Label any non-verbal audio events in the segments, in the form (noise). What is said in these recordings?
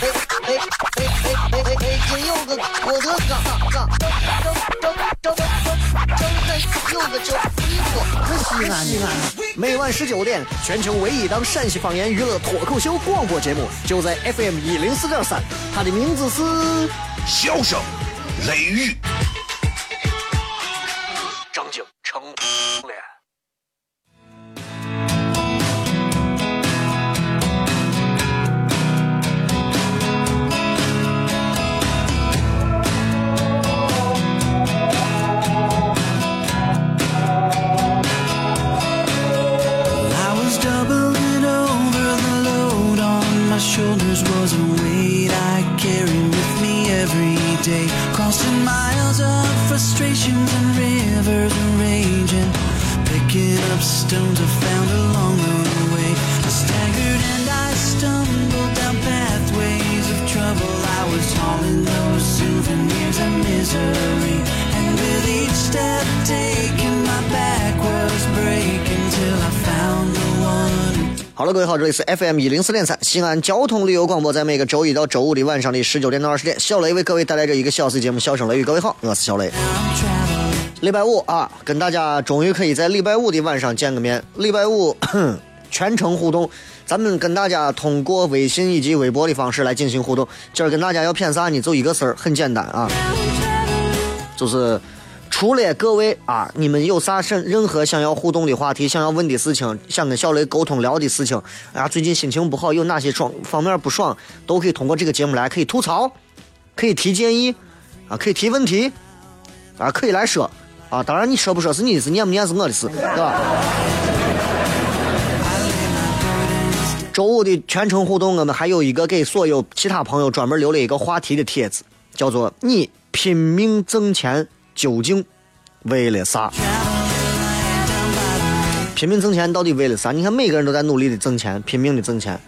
哎哎哎哎哎！今有个我的嘎嘎，正正正正正有个，每晚十九点，全球唯一档陕西方言娱乐脱口秀广播节目，就在 FM 一零四点三。它的名字是《笑声雷雨》。好了，各位好，这里是 FM 一零四点三西安交通旅游广播，在每个周一到周五的晚上的十九点到二十点，小雷为各位带来这一个小时节目《笑声雷雨》。各位好，我是小雷。礼拜五啊，跟大家终于可以在礼拜五的晚上见个面。礼拜五 (coughs) 全程互动，咱们跟大家通过微信以及微博的方式来进行互动。今儿跟大家要谝啥呢？就一个事儿，很简单啊，就是除了各位啊，你们有啥任任何想要互动的话题，想要问的事情，想跟小雷沟通聊的事情啊，最近心情不好，有哪些爽方面不爽，都可以通过这个节目来，可以吐槽，可以提建议，啊，可以提问题，啊，可以来说。啊，当然你说不说是你的事，念不念是我的事，对吧？周五的全程互动，我们还有一个给所有其他朋友专门留了一个话题的帖子，叫做“你拼命挣钱究竟为了啥？”拼命挣钱到底为了啥？你看每个人都在努力的挣钱，拼命的挣钱。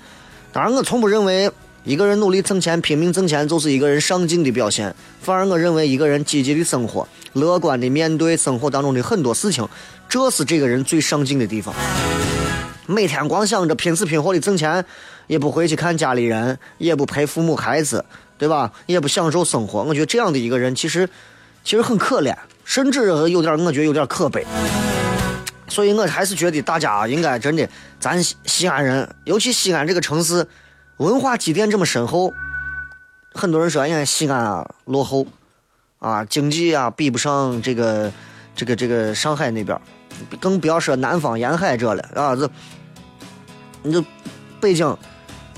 当然，我从不认为一个人努力挣钱、拼命挣钱就是一个人上进的表现，反而我认为一个人积极的生活、乐观的面对生活当中的很多事情，这是这个人最上进的地方。每天光想着拼死拼活的挣钱，也不回去看家里人，也不陪父母孩子，对吧？也不享受生活。我觉得这样的一个人，其实其实很可怜，甚至有点，我觉得有点可悲。所以我还是觉得大家应该真的，咱西西安人，尤其西安这个城市，文化积淀这么深厚，很多人说，哎呀，西安啊落后，啊，经济啊比不上这个这个这个上海那边，更不要说南方沿海这了啊，这你就北京，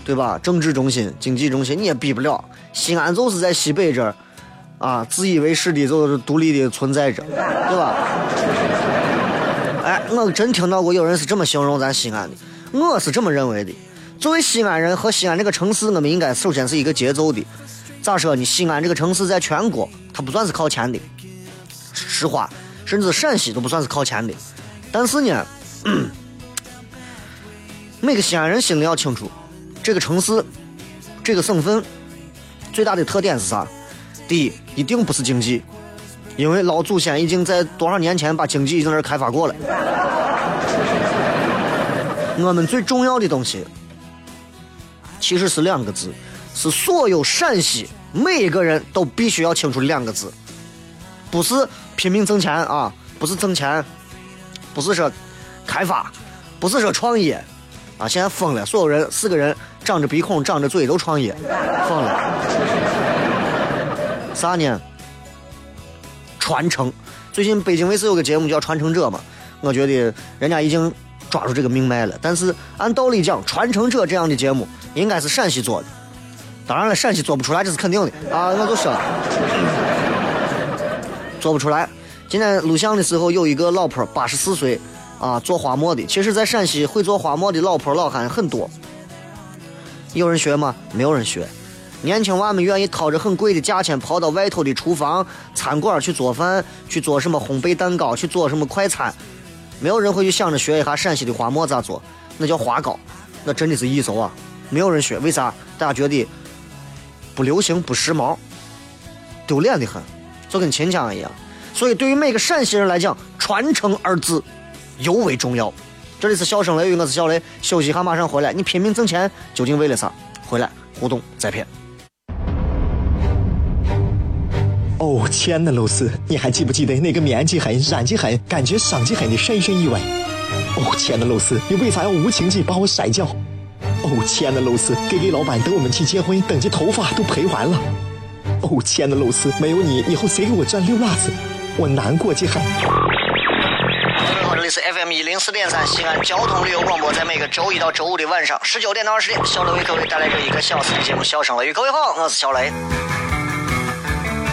对吧？政治中心、经济中心你也比不了，西安就是在西北这儿，啊，自以为是的就是独立的存在着，对吧？哎，我真听到过有人是这么形容咱西安的，我是这么认为的。作为西安人和西安这个城市，我们应该首先是一个节奏的。咋说呢？西安这个城市在全国，它不算是靠前的，实话，甚至陕西都不算是靠前的。但是呢，每个西安人心里要清楚，这个城市、这个省份最大的特点是啥？第一，一定不是经济，因为老祖先已经在多少年前把经济已经在那开发过了。我们最重要的东西，其实是两个字，是所有陕西每一个人都必须要清楚的两个字，不是拼命挣钱啊，不是挣钱，不是说开发，不是说创业，啊，现在疯了，所有人四个人长着鼻孔长着嘴都创业，疯了，啥呢？传承。最近北京卫视有个节目叫《传承者》嘛，我觉得人家已经抓住这个命脉了。但是按道理讲，《传承者》这样的节目应该是陕西做的，当然了，陕西做不出来这是肯定的啊，我就说了，做不出来。今天录像的时候有一个老婆，八十四岁啊，做花馍的。其实，在陕西会做花馍的老婆老汉很多，有人学吗？没有人学。年轻娃们愿意掏着很贵的价钱跑到外头的厨房、餐馆去做饭，去做什么烘焙蛋糕，去做什么快餐。没有人会去想着学一下陕西的花馍咋做，那叫花糕，那真的是异俗啊！没有人学，为啥？大家觉得不流行、不时髦，丢脸的很，就跟秦腔一样。所以，对于每个陕西人来讲，“传承”二字尤为重要。这里是笑声雷雨，我是小雷，休息一下，马上回来。你拼命挣钱究竟为了啥？回来互动再片。哦，亲爱的露丝，你还记不记得那个面积狠、染技狠、感觉伤及狠的深深意外？哦，亲爱的露丝，你为啥要无情地把我甩掉？哦，亲爱的露丝，K K 老板等我们去结婚，等这头发都赔完了。哦，亲爱的露丝，没有你，以后谁给我赚溜辣子？我难过极了。各位好，这里是 FM 一零四点三西安交通旅游广播，在每个周一到周五的晚上十九点到二十点，小雷为各位带来这一个小时的节目《笑声雷雨》。各位好，我是小雷。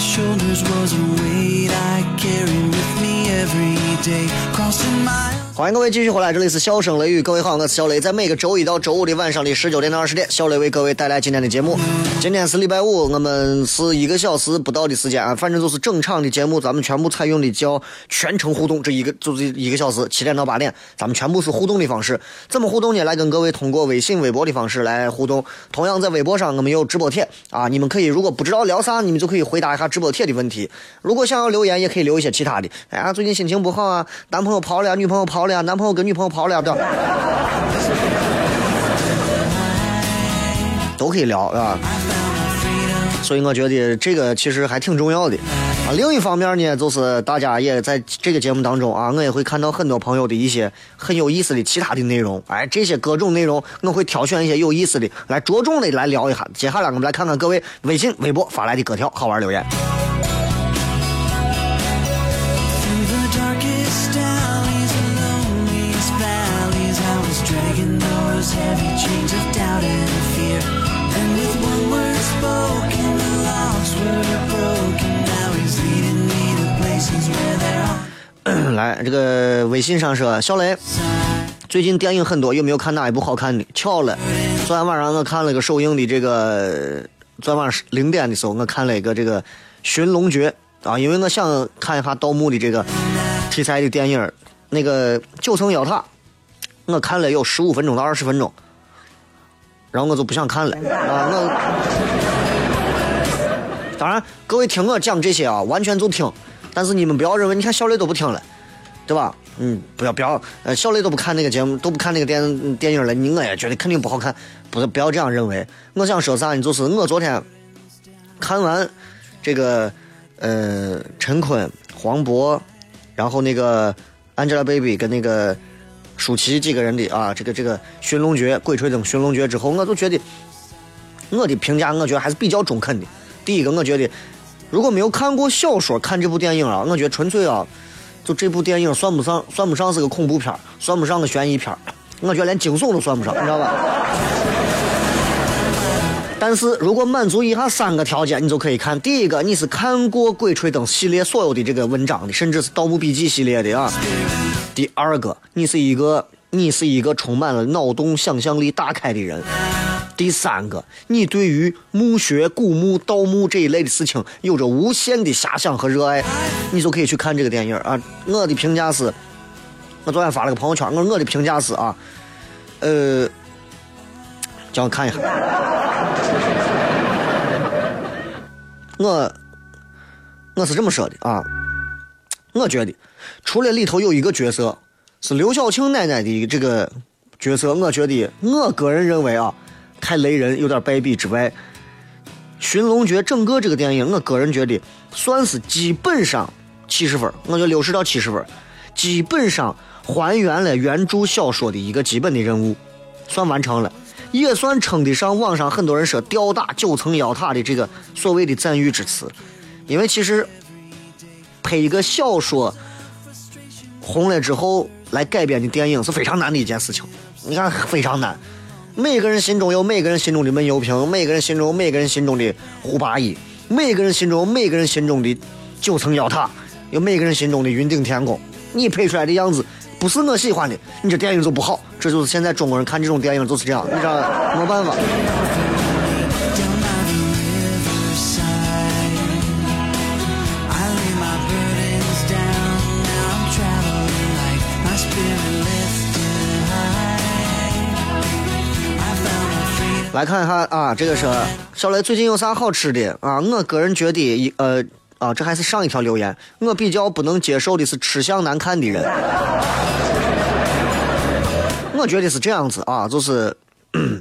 Shoulders was a weight I carry with me every day. Crossing miles. 欢迎各位继续回来，这里是笑声雷雨，各位好，我是小雷，在每个周一到周五的晚上的十九点到二十点，小雷为各位带来今天的节目。今天是礼拜五，我们是一个小时不到的时间啊，反正就是整场的节目，咱们全部采用的叫全程互动，这一个就是一个小时，七点到八点，咱们全部是互动的方式。怎么互动呢？来跟各位通过微信、微博的方式来互动。同样在微博上，我们有直播帖啊，你们可以如果不知道聊啥，你们就可以回答一下直播帖的问题。如果想要留言，也可以留一些其他的。哎呀，最近心情不好啊，男朋友跑了，女朋友跑跑了呀，男朋友跟女朋友跑了呀，对？都可以聊，啊。所以我觉得这个其实还挺重要的啊。另一方面呢，就是大家也在这个节目当中啊，我也会看到很多朋友的一些很有意思的其他的内容。哎，这些各种内容，我会挑选一些有意思的来着重的来聊一下。接下来我们来看看各位微信、微博发来的各条好玩留言。(clears throat) 来，这个微信上说，小雷，最近电影很多，有没有看哪一部好看的？巧了，昨天晚上我看了个首映的这个，昨天晚上零点的时候，我看了一个这个《寻龙诀》啊，因为我想看一下盗墓的这个题材的电影，那个九层妖塔，我看了有十五分钟到二十分钟，然后我就不想看了啊，我。(laughs) 当然，各位听我讲这些啊，完全就听，但是你们不要认为，你看小磊都不听了，对吧？嗯，不要不要，呃，小磊都不看那个节目，都不看那个电电影了，你我也觉得肯定不好看，不是不要这样认为。我想说啥呢？就是我昨天看完这个，呃，陈坤、黄渤，然后那个 Angelababy 跟那个舒淇几个人的啊，这个这个《寻龙诀》《鬼吹灯》《寻龙诀》之后，我就觉得我的评价，我觉得还是比较中肯的。第一个，我觉得如果没有看过小说，看这部电影啊，我觉得纯粹啊，就这部电影算不上，算不上是个恐怖片算不上个悬疑片我觉得连惊悚都算不上，你知道吧？但是如果满足以下三个条件，你就可以看。第一个，你是看过《鬼吹灯》系列所有的这个文章的，甚至是《盗墓笔记》系列的啊。第二个，你是一个你是一个充满了脑洞、想象力大开的人。第三个，你对于墓穴、古墓、盗墓这一类的事情有着无限的遐想和热爱，你就可以去看这个电影啊。我的评价是，我昨天发了个朋友圈，我我的评价是啊，呃，叫我看一下，(laughs) 我我是这么说的啊，我觉得除了里头有一个角色是刘晓庆奶奶的这个角色，我觉得我个人认为啊。太雷人，有点败笔之外，《寻龙诀》整个这个电影，我个人觉得算是基本上七十分，我觉得六十到七十分，基本上还原了原著小说的一个基本的任务，算完成了，也算称得上网上很多人说吊打九层妖塔的这个所谓的赞誉之词。因为其实拍一个小说红了之后来改编的电影是非常难的一件事情，你看非常难。每个人心中有每个人心中的闷油瓶，每个人心中有每个人心中的胡八一，每个人心中有每个人心中的九层妖塔，有每个人心中的云顶天宫。你拍出来的样子不是我喜欢的，你这电影就不好。这就是现在中国人看这种电影就是这样，你知道没办法。来看一下啊，这个是小雷最近有啥好吃的啊？我个人觉得一呃啊，这还是上一条留言，我比较不能接受的是吃相难看的人。(laughs) 我觉得是这样子啊，就是 (clears throat)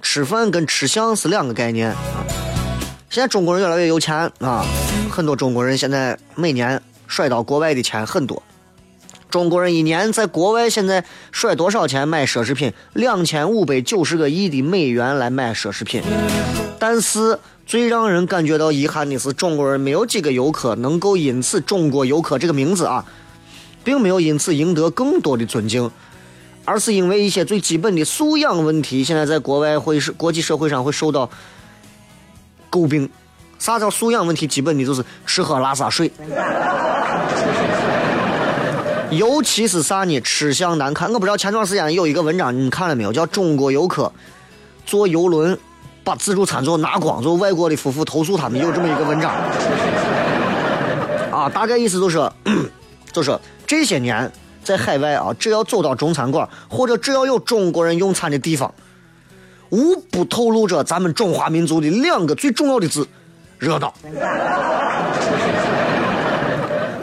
吃饭跟吃相是两个概念。现在中国人越来越有钱啊，很多中国人现在每年甩到国外的钱很多。中国人一年在国外现在甩多少钱买奢侈品？两千五百九十个亿的美元来买奢侈品。但是最让人感觉到遗憾的是，中国人没有几个游客能够因此“中国游客”这个名字啊，并没有因此赢得更多的尊敬，而是因为一些最基本的素养问题，现在在国外会是国际社会上会受到诟病。啥叫素养问题？基本的就是吃喝拉撒睡。尤其是啥呢？吃相难看。我不知道前段时间有一个文章，你看了没有？叫《中国游客坐游轮把自助餐最后拿光，最后外国的夫妇投诉他们，有这么一个文章。啊，大概意思就是，(clears throat) 就是这些年在海外啊，只要走到中餐馆或者只要有中国人用餐的地方，无不透露着咱们中华民族的两个最重要的字：热闹。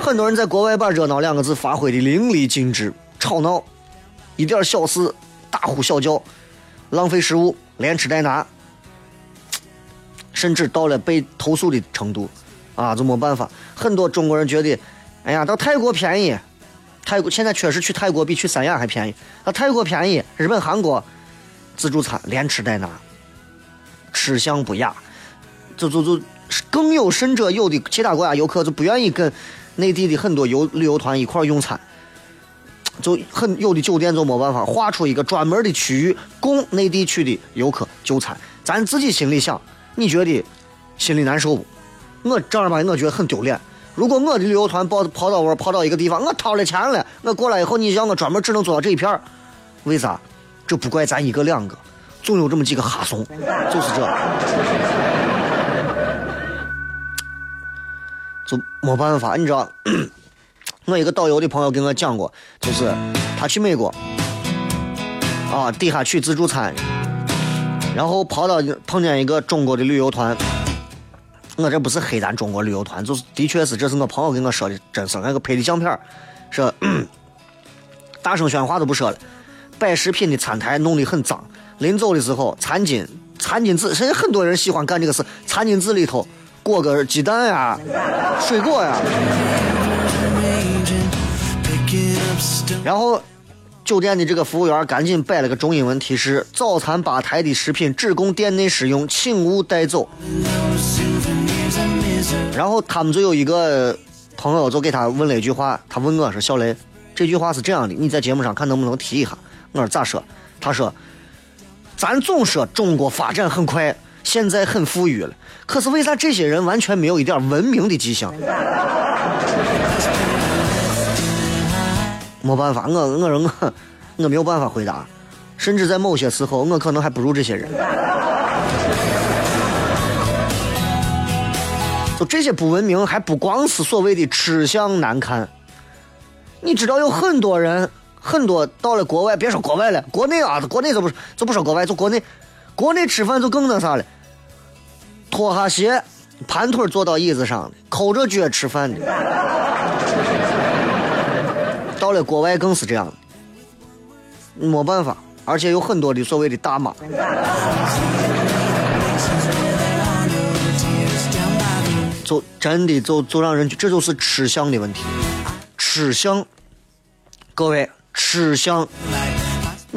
很多人在国外把“热闹”两个字发挥的淋漓尽致，吵闹，一点小事大呼小叫，浪费食物，连吃带拿，甚至到了被投诉的程度，啊，就没办法。很多中国人觉得，哎呀，到泰国便宜，泰国现在确实去泰国比去三亚还便宜，到泰国便宜，日本、韩国自助餐连吃带拿，吃相不雅，就就就更有甚者，有的其他国家游客就不愿意跟内地的很多游旅游团一块用餐，就很有的酒店就没办法划出一个专门的区域供内地区的游客就餐。咱自己心里想，你觉得心里难受不？我正儿八经，我觉得很丢脸。如果我的旅游团跑跑到我跑到一个地方，我掏了钱了，我过来以后，你让我专门只能做到这一片儿，为啥？这不怪咱一个两个，总有这么几个哈怂，就是这。就没办法，你知道，(clears throat) 我一个导游的朋友跟我讲过，就是他去美国，啊，底下取自助餐，然后跑到碰见一个中国的旅游团，我这不是黑咱中国旅游团，就是的确是这是我朋友跟我说的真事，那个拍的相片儿，说 (clears throat) 大声喧哗都不说了，摆食品的餐台弄得很脏，临走的时候餐巾餐巾纸，现在很多人喜欢干这个事，餐巾纸里头。裹个鸡蛋呀、水果呀，然后酒店的这个服务员赶紧摆了个中英文提示：早餐吧台的食品只供店内使用，请勿带走。然后他们就有一个朋友就给他问了一句话，他问我说：“小雷，这句话是这样的，你在节目上看能不能提一下？”我说咋说？他说：“咱总说中国发展很快，现在很富裕了，可是为啥这些人完全没有一点文明的迹象？”没办法，我我说我我没有办法回答，甚至在某些时候，我可能还不如这些人。就这些不文明，还不光是所谓的吃相难看。你知道有很多人，很多到了国外，别说国外了，国内啊，国内就不就不说国外，就国内，国内吃饭就更那啥了，脱下鞋，盘腿坐到椅子上，抠着脚吃饭的。到了国外更是这样，没办法，而且有很多的所谓的大妈，就真的就就让人，这就是吃相的问题。吃相各位吃相。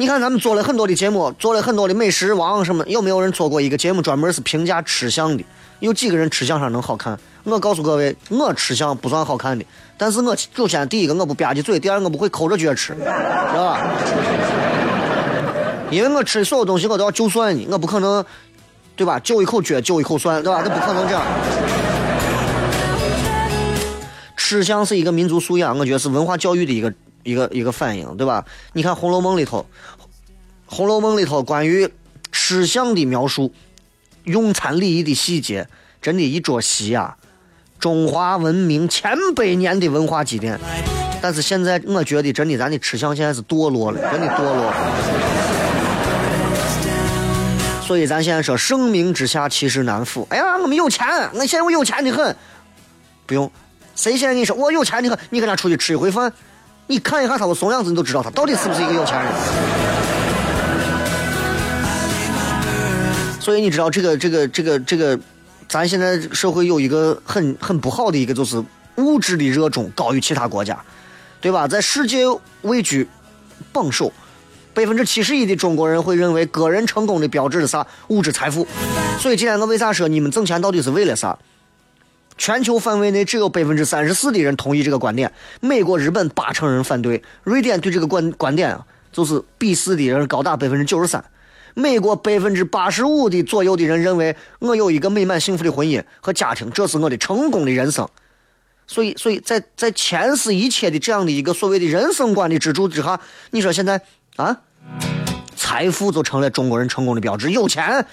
你看咱们做了很多的节目，做了很多的美食王什么，有没有人做过一个节目专门是评价吃相的？有几个人吃相上能好看？我告诉各位，我吃相不算好看的，但是我首先第一个我不吧唧嘴，第二我不会抠着脚吃，知道吧？因为我吃所有东西我都要就蒜的，我不可能，对吧？就一口撅，就一口蒜，对吧？这不可能这样。吃相是一个民族素养，我觉得是文化教育的一个一个一个反应，对吧？你看《红楼梦》里头，《红楼梦》里头关于吃相的描述，用餐礼仪的细节，真的，一桌席啊，中华文明千百年的文化积淀。但是现在我觉得，真的，咱的吃相现在是堕落了，真的堕落。所以咱现在说，盛名之下其实难副。哎呀，我们有钱，我现在我有钱的很。不用，谁现在跟你说我有钱的很？你跟他出去吃一回饭，你看一下他的怂样子，你都知道他到底是不是一个有钱人。所以你知道这个这个这个这个，咱现在社会有一个很很不好的一个，就是物质的热衷高于其他国家，对吧？在世界位居榜首。百分之七十一的中国人会认为个人成功的标志是啥？物质财富。所以今天我为啥说你们挣钱到底是为了啥？全球范围内只有百分之三十四的人同意这个观点，美国、日本八成人反对，瑞典对这个观观点啊就是鄙视的人高达百分之九十三。美国百分之八十五的左右的人认为我有一个美满幸福的婚姻和家庭，这是我的成功的人生。所以，所以在在前世一切的这样的一个所谓的人生观的支柱之下，你说现在？啊，财富就成了中国人成功的标志，有钱，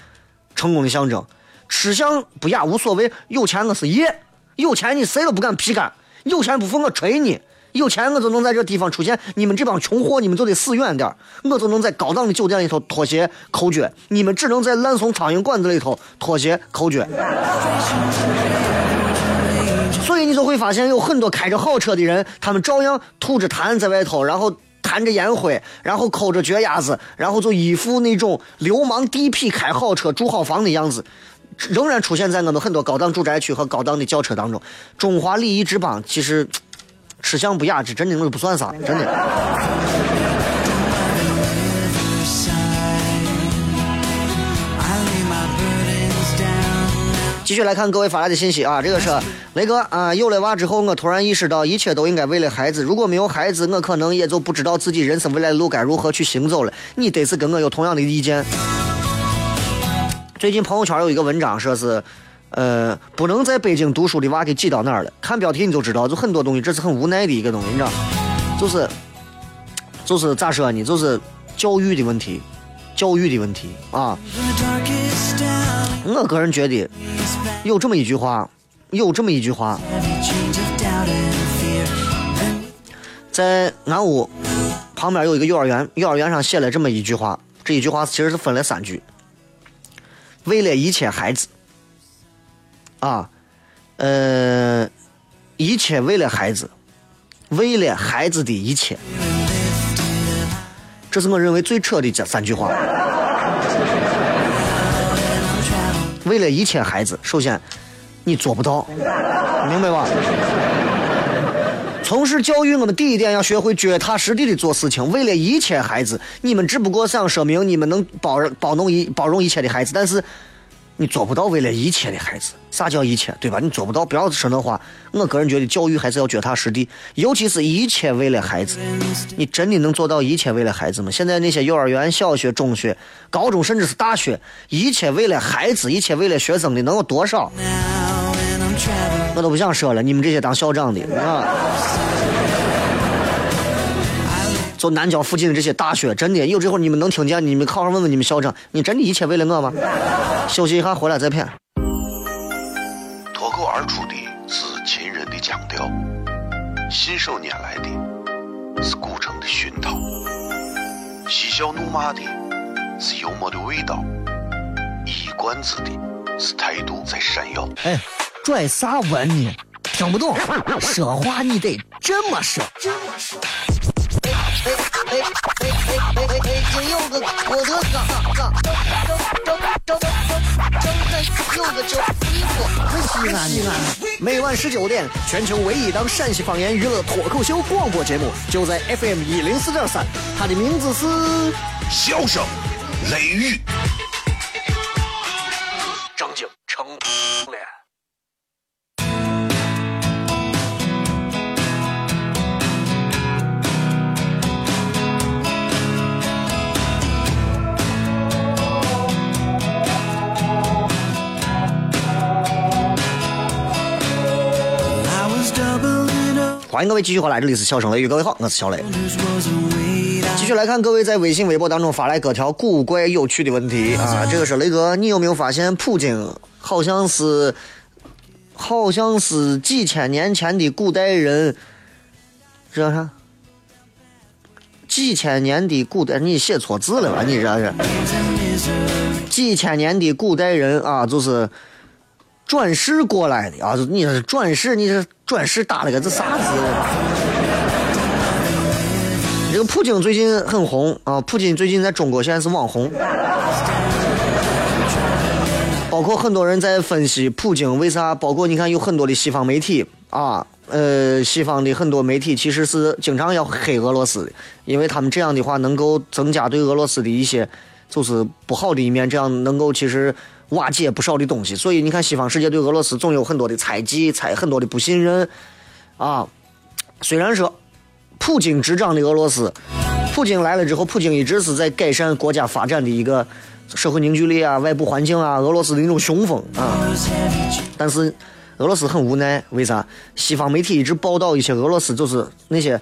成功的象征。吃相不雅无所谓，有钱我是爷，有钱你谁都不敢皮干，有钱不服我锤你，有钱我就能在这地方出现，你们这帮穷货你们就得死远点我就能在高档的酒店里头脱鞋抠脚，你们只能在烂怂苍蝇馆子里头脱鞋抠脚。所以你就会发现有很多开着好车的人，他们照样吐着痰在外头，然后。弹着烟灰，然后抠着脚丫子，然后就一副那种流氓地痞开好车住好房的样子，仍然出现在我们很多高档住宅区和高档的轿车当中。中华礼仪之邦，其实吃相不雅，致真的都不算啥，真的。继续来看各位发来的信息啊，这个是雷哥啊，有了娃之后，我突然意识到一切都应该为了孩子。如果没有孩子，我可能也就不知道自己人生未来的路该如何去行走了。你得是跟我有同样的意见。最近朋友圈有一个文章说是，呃，不能在北京读书的娃给挤到哪儿了？看标题你就知道，就很多东西，这是很无奈的一个东西，你知道，就是，就是咋说呢？就是教育的问题，教育的问题啊。我个人觉得有这么一句话，有这么一句话，在俺屋旁边有一个幼儿园，幼儿园上写了这么一句话，这一句话其实是分了三句，为了一切孩子，啊，呃，一切为了孩子，为了孩子的一切，这是我认为最扯的这三句话。为了一切孩子，首先你做不到，明白吧？从事教育，我们第一点要学会脚踏实地的做事情。为了一切孩子，你们只不过想说明你们能包容包容一包容一切的孩子，但是你做不到为了一切的孩子。啥叫一切？对吧？你做不到，不要说那话。我个人觉得教育还是要脚踏实地，尤其是一切为了孩子。你真的能做到一切为了孩子吗？现在那些幼儿园、小学、中学、高中，甚至是大学，一切为了孩子，一切为了学生的能有多少？我都不想说了，你们这些当校长的啊！就南郊附近的这些大学，真的有这会儿你们能听见？你们好好问问你们校长，你真的一切为了我吗？休息一下，回来再片。脱口而出的是秦人的腔调，信手拈来的是古城的熏陶，嬉笑怒骂的是幽默的味道，一冠子的是态度在闪耀。哎。拽啥文呢？听不懂，说话你得这么说。哎哎哎哎哎哎哎！北京有个郭德纲，张张张张张张张有个叫李西安，西安，每晚十九点，全球唯一档陕西方言娱乐脱口秀广播节目，就在 FM 一零四点三，它的名字是笑声雷雨，欢迎各位继续回来，这里是笑声雷雨，各位好，我是小雷。继续来看各位在微信、微博当中发来各条古怪有趣的问题啊！这个是雷哥，你有没有发现普京好像是好像是几千年前的古代人？这啥？几千年的古代，你写错字了吧？你这是几千年的古代人啊，就是转世过来的啊！你这是转世，你这转世打了个这啥字？这个普京最近很红啊！普京最近在中国现在是网红，包括很多人在分析普京为啥，包括你看有很多的西方媒体啊，呃，西方的很多媒体其实是经常要黑俄罗斯的，因为他们这样的话能够增加对俄罗斯的一些就是不好的一面，这样能够其实瓦解不少的东西。所以你看西方世界对俄罗斯总有很多的猜忌，猜很多的不信任啊。虽然说。普京执掌的俄罗斯，普京来了之后，普京一直是在改善国家发展的一个社会凝聚力啊、外部环境啊，俄罗斯的那种雄风啊。但是俄罗斯很无奈，为啥？西方媒体一直报道一些俄罗斯就是那些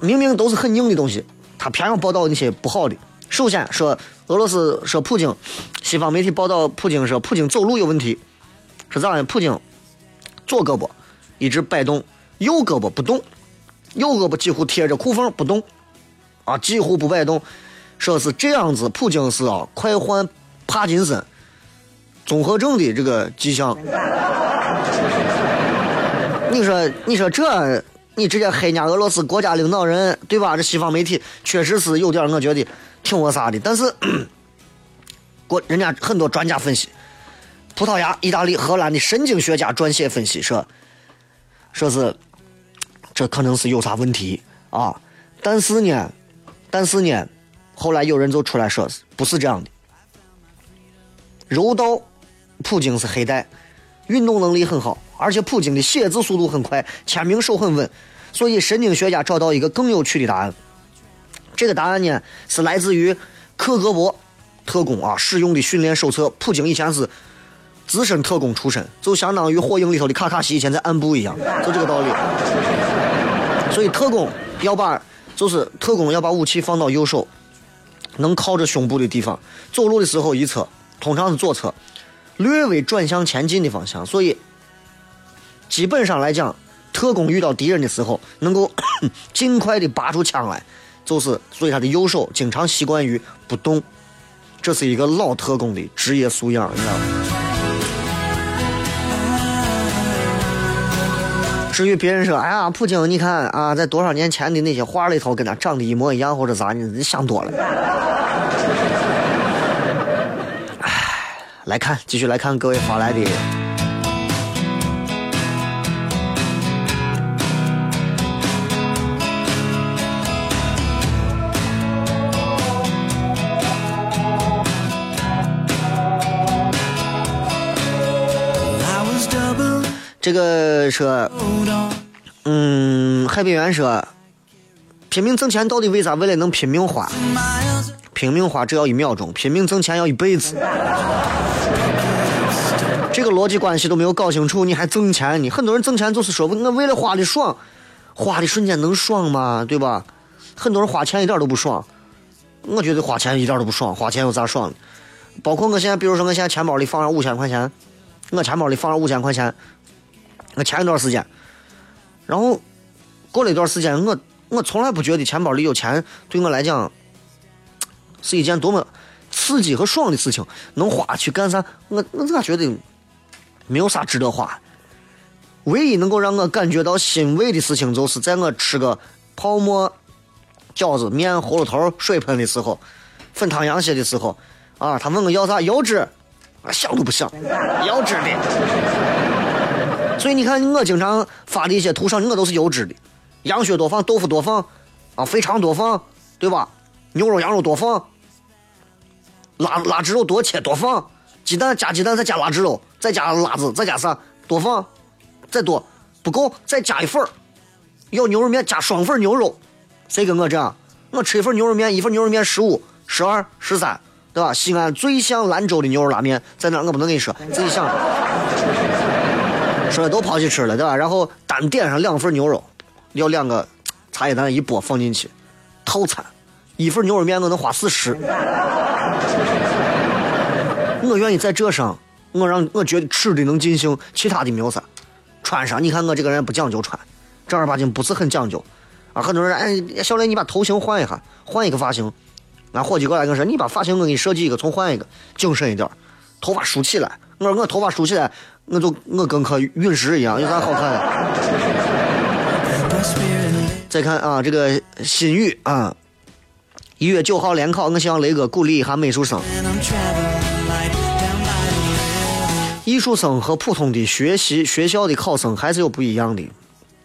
明明都是很硬的东西，他偏要报道那些不好的。首先说俄罗斯说普京，西方媒体报道普京说普京走路有问题，是咋的？普京左胳膊一直摆动，右胳膊不动。右胳膊几乎贴着裤缝不动，啊，几乎不摆动，说是这样子，普京是啊，快患帕金森综合症的这个迹象。你说，你说这，你直接黑人家俄罗斯国家领导人，对吧？这西方媒体确实是有点，我觉得挺我啥的。但是，(clears throat) 国人家很多专家分析，葡萄牙、意大利、荷兰的神经学家撰写分析说，说是。这可能是有啥问题啊？但是呢，但是呢，后来有人就出来说，不是这样的。柔道，普京是黑带，运动能力很好，而且普京的写字速度很快，签名手很稳，所以神经学家找到一个更有趣的答案。这个答案呢，是来自于克格勃特工啊使用的训练手册。普京以前是资深特工出身，就相当于火影里头的卡卡西以前在暗部一样，就这个道理。所以特工要把，就是特工要把武器放到右手，能靠着胸部的地方。走路的时候一侧，通常是左侧，略微转向前进的方向。所以，基本上来讲，特工遇到敌人的时候，能够 (coughs) 尽快的拔出枪来，就是所以他的右手经常习惯于不动。这是一个老特工的职业素养，你知道吗？至于别人说，哎呀，普京，你看啊，在多少年前的那些画里头，跟他长得一模一样，或者咋，你你想多了。哎，来看，继续来看各位发来的。这个说，嗯，海边员说，拼命挣钱到底为啥？为了能拼命花，拼命花只要一秒钟，拼命挣钱要一辈子。这个逻辑关系都没有搞清楚，你还挣钱？你很多人挣钱就是说，我为了花的爽，花的瞬间能爽吗？对吧？很多人花钱一点都不爽，我觉得花钱一点都不爽，花钱有咋爽的？包括我现在，比如说我现在钱包里放上五千块钱，我钱包里放上五千块钱。我前一段时间，然后过了一段时间，我我从来不觉得钱包里有钱对我来讲是一件多么刺激和爽的事情。能花去干啥？我我咋觉得没有啥值得花？唯一能够让我感觉到欣慰的事情，就是在我吃个泡沫饺子面葫芦头水盆的时候，粉汤羊血的时候，啊，他问我要啥？要纸，想都不想，要纸的。所以你看，我经常发的一些图上，我都是优质的，羊血多放，豆腐多放，啊，肥肠多放，对吧？牛肉、羊肉多放，腊腊汁肉多切多放，鸡蛋加鸡蛋，再加腊汁肉，再加辣子，再加啥多放，再多不够再加一份儿。要牛肉面加双份牛肉，谁跟我这样？我吃一份牛肉面，一份牛肉面十五、十二、十三，对吧？西安最像兰州的牛肉拉面在哪？我不能跟你说，自己想。说的都跑去吃了，对吧？然后单点上两份牛肉，要两个茶叶蛋一剥放进去，套餐一份牛肉面我能花四十。我愿意在这上，我让我觉得吃的能尽兴，其他的没有啥。穿上，你看我这个人不讲究穿，正儿八经不是很讲究。啊，很多人哎，小雷你把头型换一下，换一个发型。俺伙计过来跟我说，你把发型我给你设计一个，重换一个，精神一点，头发梳起来。我说我头发梳起来，我就我跟颗陨石一样，有啥好看的？再看啊，这个新宇啊，一月九号联考，我希望雷哥鼓励一下美术生。艺术生和普通的学习学校的考生还是有不一样的。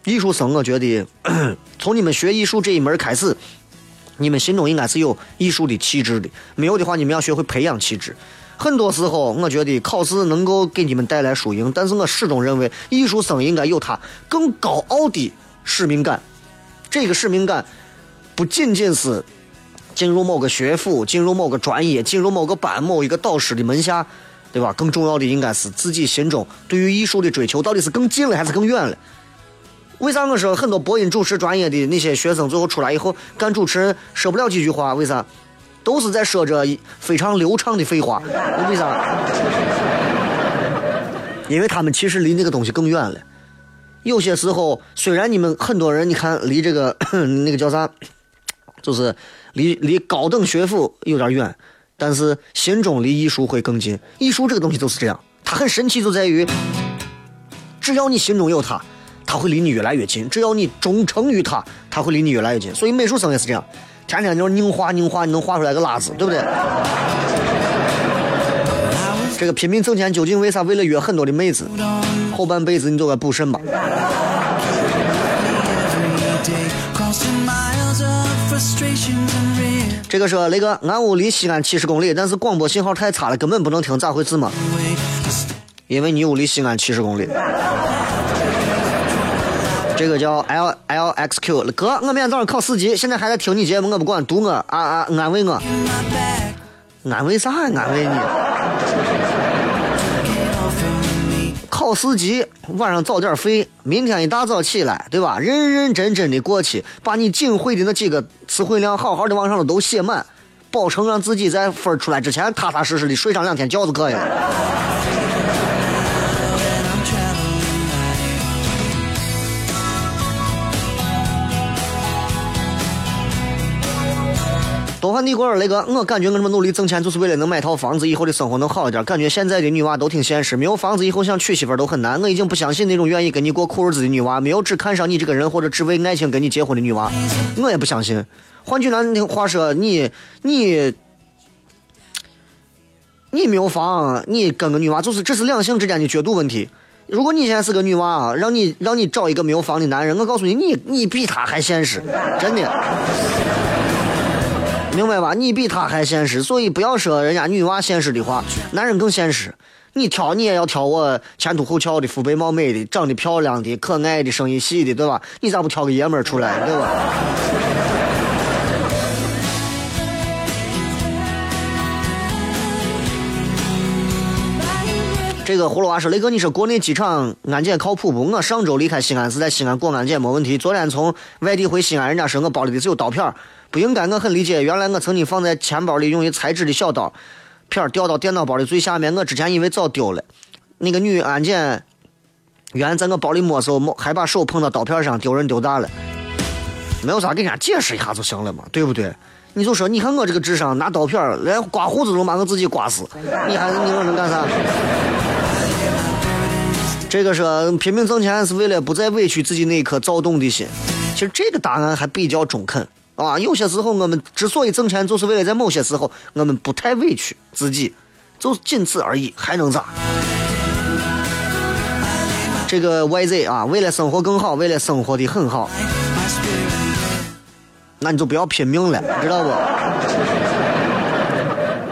艺术生，我觉得 (clears throat) 从你们学艺术这一门开始，你们心中应该是有艺术的气质的。没有的话，你们要学会培养气质。很多时候，我觉得考试能够给你们带来输赢，但是我始终认为，艺术生应该有他更高傲的使命感。这个使命感不仅仅是进入某个学府、进入某个专业、进入某个班、某一个导师的门下，对吧？更重要的应该是自己心中对于艺术的追求到底是更近了还是更远了。为啥我说很多播音主持专业的那些学生最后出来以后干主持人说不了几句话？为啥？都是在说着非常流畅的废话。为啥？因为他们其实离那个东西更远了。有些时候，虽然你们很多人，你看离这个 (clears throat) 那个叫啥，就是离离高等学府有点远，但是心中离艺术会更近。艺术这个东西就是这样，它很神奇，就在于只要你心中有它，它会离你越来越近；只要你忠诚于它，它会离你越来越近。所以美术生也是这样，天天就是拧画拧画，你能画出来个拉子，对不对？(laughs) 这个拼命挣钱究竟为啥？为了约很多的妹子，后半辈子你就该补肾吧。(laughs) 这个说雷哥，俺屋离西安七十公里，但是广播信号太差了，根本不能听，咋回事嘛？因为你屋离西安七十公里。这个叫 L L X Q 哥，我明天早上考四级，现在还在听你节目，我不管，读我啊啊，安慰我，安慰啥？安慰你？考四级，晚上早点睡，明天一大早起来，对吧？认认真真的过去，把你仅会的那几个词汇量好好的往上头都写满，保证让自己在分出来之前踏踏实实的睡上两天觉就可以了。多饭帝国雷哥，我感觉我这么努力挣钱，就是为了能买套房子，以后的生活能好一点。感觉现在的女娃都挺现实，没有房子以后想娶媳妇都很难。我已经不相信那种愿意跟你过苦日子的女娃，没有只看上你这个人或者只为爱情跟你结婚的女娃，我也不相信。换句难听话说，你你你没有房，你跟个女娃就是这是两性之间的角度问题。如果你现在是个女娃，让你让你找一个没有房的男人，我告诉你，你你比他还现实，真的。明白吧？你比他还现实，所以不要说人家女娃现实的话，男人更现实。你挑你也要挑我前凸后翘的、肤白貌美的、长得漂亮的、可爱的、声音细的，对吧？你咋不挑个爷们儿出来，对吧？这个葫芦娃说：“雷哥，你说国内机场安检靠谱不？我上周离开西安是在西安过安检，没问题。昨天从外地回西安，人家说我包里的只有刀片儿，不应该。我很理解，原来我曾经放在钱包里用于裁纸的小刀片儿掉到电脑包的最下面，我之前以为早丢了。那个女安检员在我包里摸搜，摸还把手碰到刀片上，丢人丢大了。没有啥，给人家解释一下就行了嘛，对不对？你就说，你看我这个智商，拿刀片儿连刮胡子都把我自己刮死，你还你说能干啥？这个说拼命挣钱是为了不再委屈自己那颗躁动的心。其实这个答案还比较中肯啊。有些时候我们之所以挣钱，就是为了在某些时候我们不太委屈自己，就仅此而已，还能咋？这个 YZ 啊，为了生活更好，为了生活的很好，那你就不要拼命了，知道不？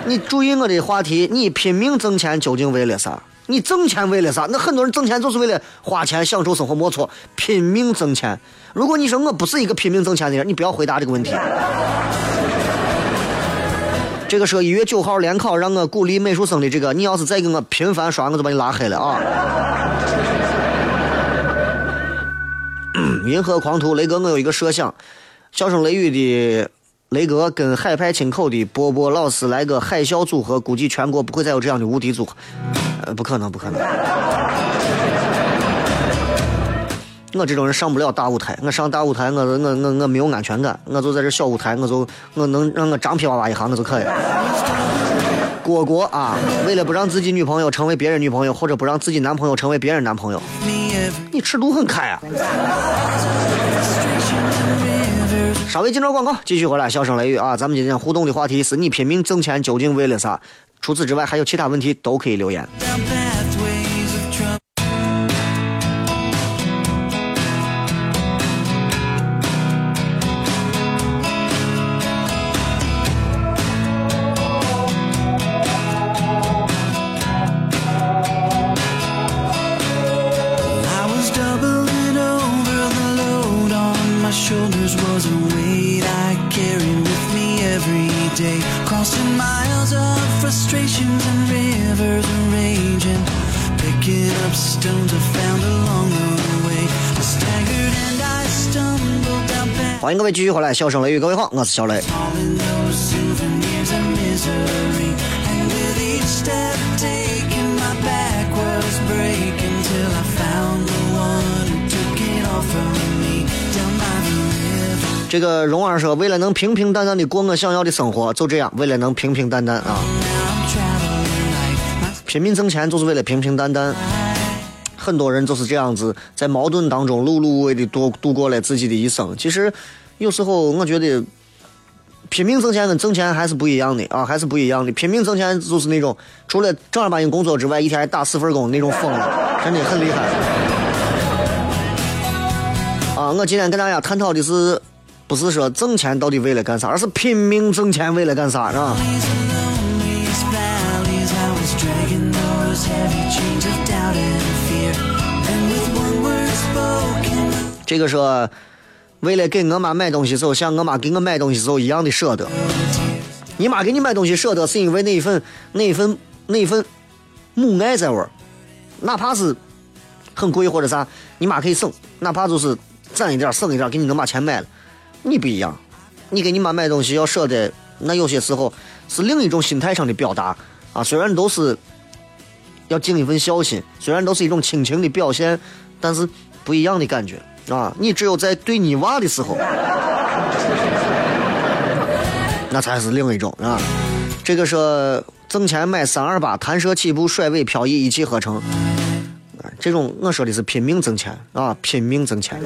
(laughs) 你注意我的话题，你拼命挣钱究竟为了啥？你挣钱为了啥？那很多人挣钱就是为了花钱享受生活，没错。拼命挣钱。如果你说我不是一个拼命挣钱的人，你不要回答这个问题。这个说一月九号联考让我鼓励美术生的这个，你要是再给我频繁刷，我就把你拉黑了啊！银河狂徒雷哥，我有一个设想，笑声雷雨的雷哥跟海派清口的波波老师来个海啸组合，估计全国不会再有这样的无敌组合。呃，不可能，不可能。我这种人上不了大舞台，我上大舞台，我我我我没有安全感，我就在这小舞台，我就我能让我张皮娃娃一下，我就可以。(laughs) 果果啊，为了不让自己女朋友成为别人女朋友，或者不让自己男朋友成为别人男朋友，你尺度很开啊。稍微进段广告，继续回来，笑声雷雨啊！咱们今天互动的话题是你拼命挣钱究竟为了啥？除此之外，还有其他问题都可以留言。继续回来，笑声雷雨，各位好，我是小雷。这个蓉儿说，为了能平平淡淡的过我想要的生活，就这样，为了能平平淡淡啊，拼命挣钱就是为了平平淡淡。很多人就是这样子，在矛盾当中碌碌无为的度度过了自己的一生。其实，有时候我觉得，拼命挣钱跟挣钱还是不一样的啊，还是不一样的。拼命挣钱就是那种除了正儿八经工作之外，一天还打四份工那种疯了，(laughs) 真的很厉害。啊，我今天跟大家探讨的是，不是说挣钱到底为了干啥，而是拼命挣钱为了干啥，是吧？这个说，为了给我妈买东西时候，像我妈给我买东西时候一样的舍得。你妈给你买东西舍得，是因为那一份那一份那一份母爱在味儿，哪怕是很贵或者啥，你妈可以省，哪怕就是攒一点儿省一点儿，给你能把钱买了。你不一样，你给你妈买东西要舍得，那有些时候是另一种心态上的表达啊。虽然都是要尽一份孝心，虽然都是一种亲情的表现，但是不一样的感觉啊。你只有在对你娃的时候，那才是另一种啊。这个说挣钱买三二八，弹射起步，甩尾漂移，一气呵成。这种我说的是拼命挣钱啊，拼命挣钱。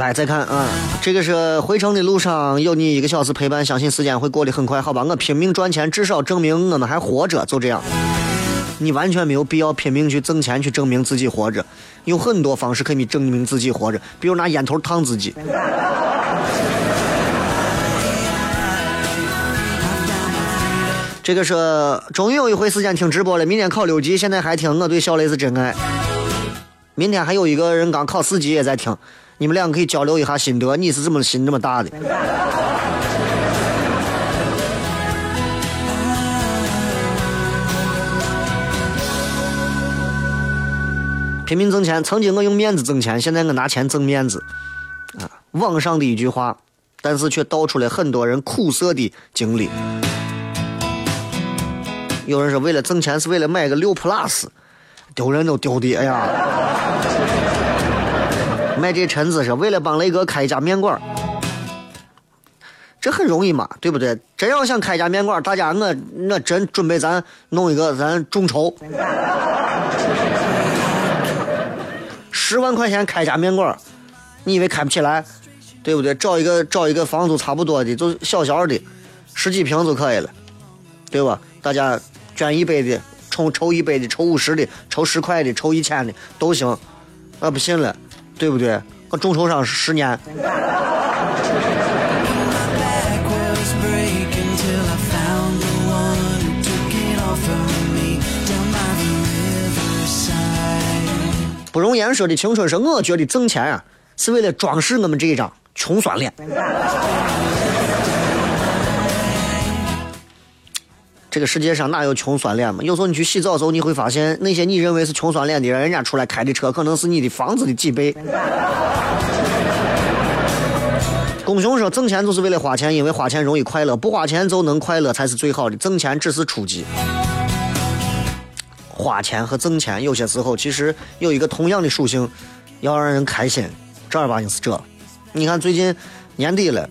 来，再看啊，这个是回程的路上有你一个小时陪伴，相信时间会过得很快，好吧？我拼命赚钱，至少证明我们还活着，就这样。你完全没有必要拼命去挣钱去证明自己活着，有很多方式可以证明自己活着，比如拿烟头烫自己。这个是终于有一回时间听直播了，明天考六级，现在还听，我对小雷是真爱。明天还有一个人刚考四级也在听，你们两个可以交流一下心得，你是怎么心这么大的？拼命挣钱，曾经我用面子挣钱，现在我拿钱挣面子，啊，网上的一句话，但是却道出了很多人苦涩的经历。有人说为了挣钱是为了买个六 plus，丢人都丢的，哎呀！卖这陈子是为了帮雷哥开一家面馆儿这很容易嘛，对不对？真要想开家面馆，大家我我真准备咱弄一个咱众筹，十万块钱开家面馆，你以为开不起来？对不对？找一个找一个房租差不多的，就小小的，十几平就可以了，对吧？大家捐一百的，抽抽一百的，抽五十的，抽十块的，抽一千的都行。我不信了，对不对？我众筹上十年。不容言说的青春是我觉得挣钱啊，是为了装饰我们这一张穷酸脸。这个世界上哪有穷酸脸嘛？有时候你去洗澡的时候，你会发现那些你认为是穷酸脸的人，人家出来开的车可能是你的房子的几倍。(laughs) 公熊说挣钱就是为了花钱，因为花钱容易快乐，不花钱就能快乐才是最好的。挣钱只是初级。花钱和挣钱有些时候其实有一个同样的属性，要让人开心，正儿八经是这。你看最近年底了，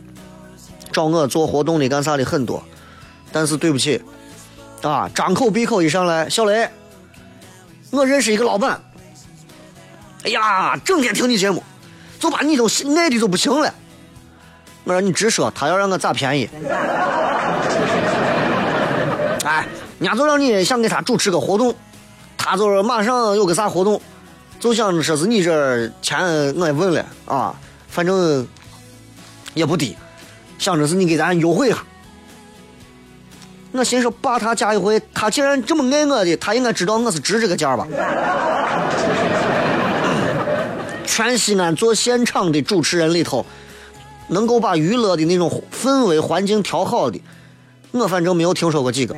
找我做活动的干啥的很多，但是对不起，啊，张口闭口一上来，小雷，我认识一个老板，哎呀，整天听你节目，就把你都爱的都不行了。我说你直说，他要让我咋便宜？(laughs) 哎，人家就让你想给他主持个活动，他就是马上有个啥活动，就想说是你这钱我也问了啊，反正也不低，想着是你给咱优惠一下。我心说把他加一回，他既然这么爱我的，他应该知道我是值这个价吧。全西安做现场的主持人里头，能够把娱乐的那种氛围环境调好的，我反正没有听说过几个。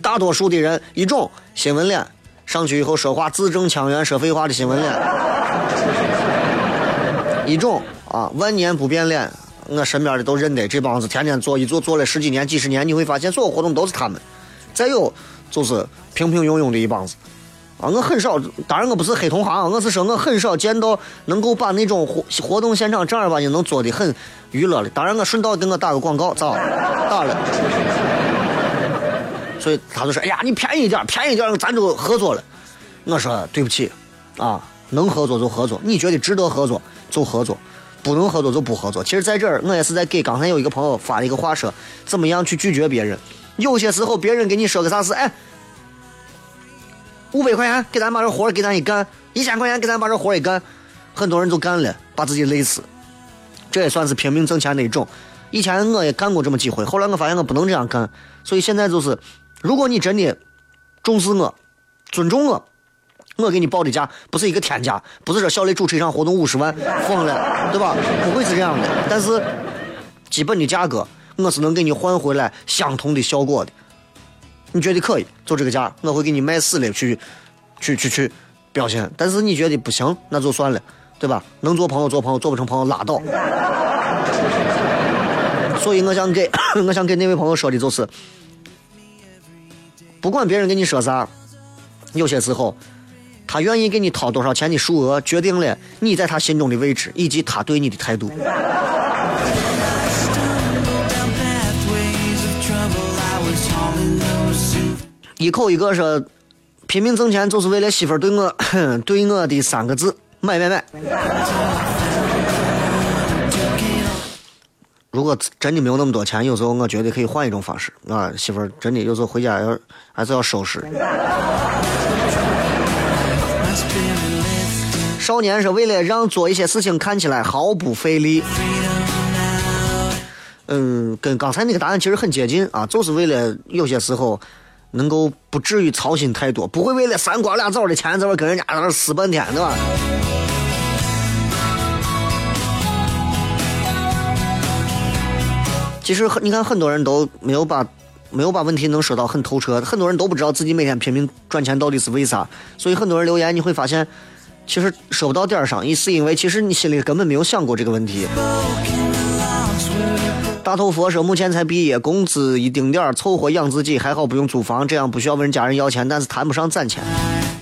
大多数的人一种新闻脸，上去以后说话字正腔圆、说废话的新闻脸；一种啊万年不变脸，我身边的都认得，这帮子天天做一做做了十几年、几十年，你会发现所有活动都是他们。再有就是平平庸庸的一帮子。啊，我很少，当然我不是黑同行，我是说我很少见到能够把那种活活动现场正儿八经能做的很娱乐的。当然，我顺道给我打个广告，咋打了？所以他就说：“哎呀，你便宜一点，便宜一点，咱就合作了。”我说：“对不起，啊，能合作就合作，你觉得值得合作就合作，不能合作就不合作。”其实，在这儿我也是在给刚才有一个朋友发了一个话说，怎么样去拒绝别人。有些时候别人给你说个啥事，哎，五百块钱给咱把这活给咱一干，一千块钱给咱把这活一干，很多人就干了，把自己累死。这也算是拼命挣钱的一种。以前我也干过这么几回，后来我发现我不能这样干，所以现在就是，如果你真的重视我、尊重我，我给你报的价不是一个天价，不是说小雷主持一场活动五十万疯了，对吧？不会是这样的。但是基本的价格，我是能给你换回来相同的效果的。你觉得可以，就这个价，我会给你卖死了去，去去去表现。但是你觉得不行，那就算了，对吧？能做朋友做朋友，做不成朋友拉倒。所以我想给我想给那位朋友说的就是，不管别人跟你说啥，有些时候，他愿意给你掏多少钱的数额，决定了你在他心中的位置以及他对你的态度。一口一个说，拼命挣钱就是为了媳妇儿对我 (coughs) 对我的三个字：买买买。如果真的没有那么多钱，有时候我觉得可以换一种方式啊，媳妇儿真的有时候回家要还是要收拾。少年是为了让做一些事情看起来毫不费力。嗯，跟刚才那个答案其实很接近啊，就是为了有些时候能够不至于操心太多，不会为了三瓜俩枣的钱在那儿跟人家在那儿撕半天，对吧？其实很，你看很多人都没有把没有把问题能说到很透彻，很多人都不知道自己每天拼命赚钱到底是为啥，所以很多人留言你会发现，其实说不到点儿上，一是因为其实你心里根本没有想过这个问题。大头佛说，目前才毕业，工资一丁点儿，凑合养自己，还好不用租房，这样不需要问家人要钱，但是谈不上攒钱，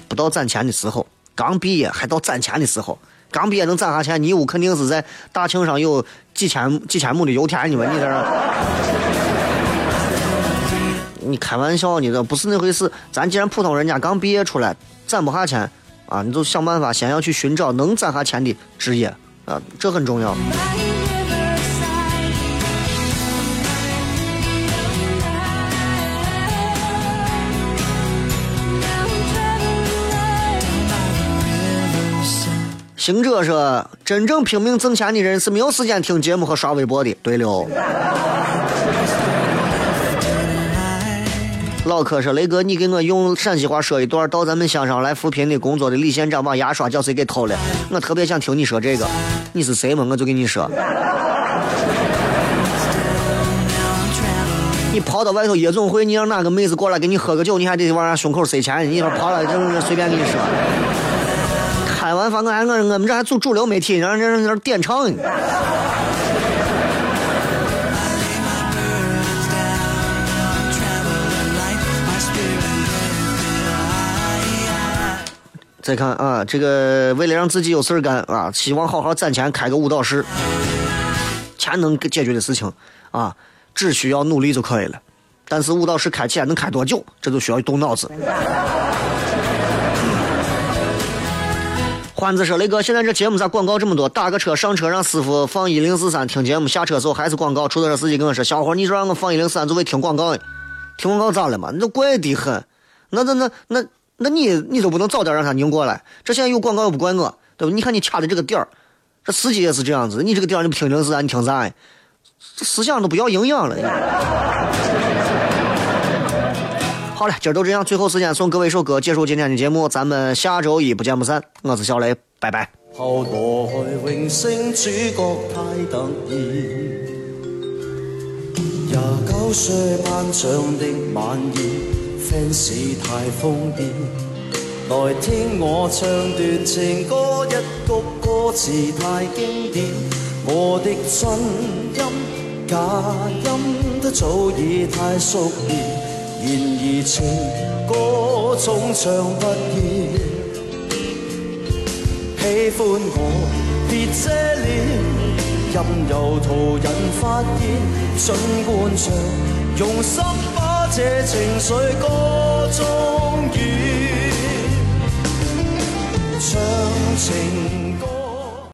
不到攒钱的时候，刚毕业还到攒钱的时候，刚毕业能攒啥钱？你屋肯定是在大庆上有几千几千亩的油田，你们你在这儿。你开玩笑，你这不是那回事。咱既然普通人家刚毕业出来，攒不下钱啊，你就想办法，先要去寻找能攒下钱的职业啊，这很重要。行者说：“真正拼命挣钱的人是没有时间听节目和刷微博的。”对了。老柯说：“雷哥，你给我用陕西话说一段到咱们乡上来扶贫的工作的李县长把牙刷叫谁给偷了？我特别想听你说这个。你是谁嘛？我就给你说。你跑到外头夜总会，你让哪个妹子过来给你喝个酒，你还得往人胸口塞钱。你说跑了，就随便跟你说。开完房，我还我我们这还做主流媒体，让人让人点唱。”再看啊，这个为了让自己有事儿干啊，希望好好攒钱开个舞蹈室，钱能解决的事情啊，只需要努力就可以了。但是舞蹈室开起来能开多久，这就需要动脑子。欢子说：“雷哥，现在这节目咋广告这么多？打个车上车让师傅放一零四三听节目，下车时候还是广告。出租车司机跟我说：小伙，你说让我放一零四三就为听广告，听广告咋了嘛？那怪的很。那那那那。”那你你都不能早点让他拧过来，这现在有广告又不怪我，对吧？你看你掐的这个点儿，这司机也是这样子，你这个点儿你不听零四三，你听啥？这思想都不要营养了。好了，今儿都这样，最后时间送各位一首歌，结束今天的节目，咱们下周一不见不散。我是小雷，拜拜。fans 太疯癫，来听我唱段情歌，一曲歌词太经典，我的真音假音都早已太熟练，然而情歌总唱不厌。喜欢我别遮脸，任由途人发现，尽管唱用心把。这情绪歌中演，唱情。